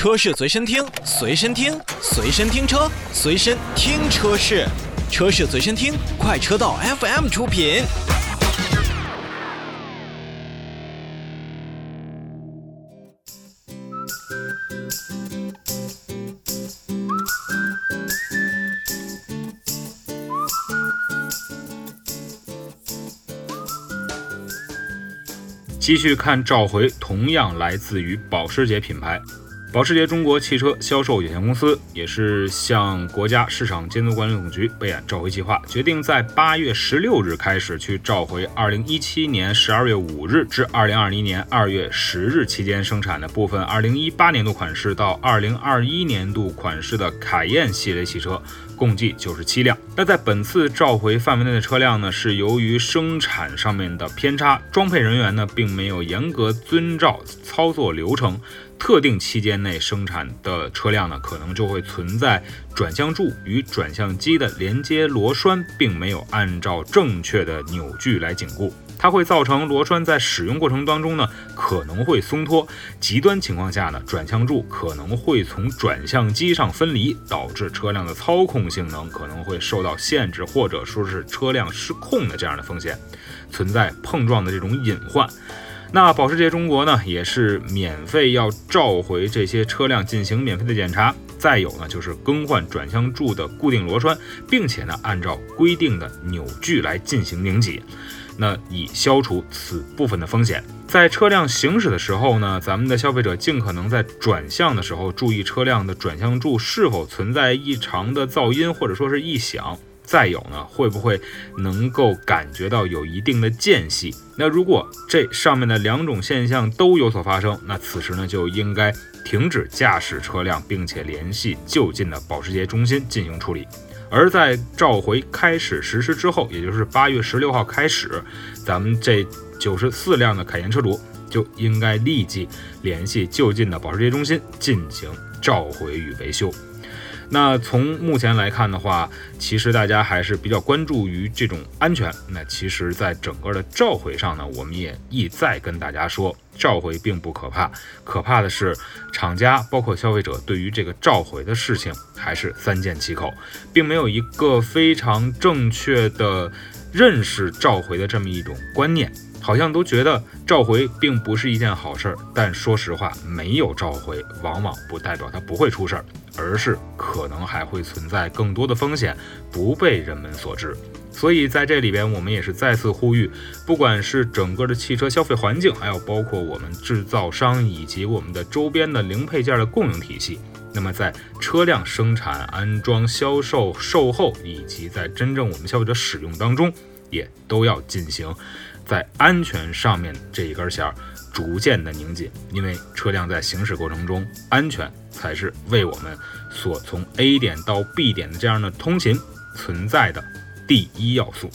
车市随身听，随身听，随身听车，随身听车市，车市随身听，快车道 FM 出品。继续看召回，同样来自于保时捷品牌。保时捷中国汽车销售有限公司也是向国家市场监督管理总局备案召回计划，决定在八月十六日开始去召回二零一七年十二月五日至二零二零年二月十日期间生产的部分二零一八年度款式到二零二一年度款式的凯宴系列汽车，共计九十七辆。那在本次召回范围内的车辆呢，是由于生产上面的偏差，装配人员呢并没有严格遵照操作流程。特定期间内生产的车辆呢，可能就会存在转向柱与转向机的连接螺栓并没有按照正确的扭矩来紧固，它会造成螺栓在使用过程当中呢可能会松脱，极端情况下呢转向柱可能会从转向机上分离，导致车辆的操控性能可能会受到限制，或者说是车辆失控的这样的风险，存在碰撞的这种隐患。那保时捷中国呢，也是免费要召回这些车辆进行免费的检查。再有呢，就是更换转向柱的固定螺栓，并且呢，按照规定的扭矩来进行拧紧，那以消除此部分的风险。在车辆行驶的时候呢，咱们的消费者尽可能在转向的时候注意车辆的转向柱是否存在异常的噪音或者说是异响。再有呢，会不会能够感觉到有一定的间隙？那如果这上面的两种现象都有所发生，那此时呢就应该停止驾驶车辆，并且联系就近的保时捷中心进行处理。而在召回开始实施之后，也就是八月十六号开始，咱们这九十四辆的凯宴车主就应该立即联系就近的保时捷中心进行召回与维修。那从目前来看的话，其实大家还是比较关注于这种安全。那其实，在整个的召回上呢，我们也一再跟大家说，召回并不可怕，可怕的是厂家包括消费者对于这个召回的事情还是三缄其口，并没有一个非常正确的认识召回的这么一种观念。好像都觉得召回并不是一件好事儿，但说实话，没有召回往往不代表它不会出事儿，而是可能还会存在更多的风险不被人们所知。所以在这里边，我们也是再次呼吁，不管是整个的汽车消费环境，还有包括我们制造商以及我们的周边的零配件的供应体系，那么在车辆生产、安装、销售、售后以及在真正我们消费者使用当中，也都要进行。在安全上面这一根弦逐渐的拧紧，因为车辆在行驶过程中，安全才是为我们所从 A 点到 B 点的这样的通勤存在的第一要素。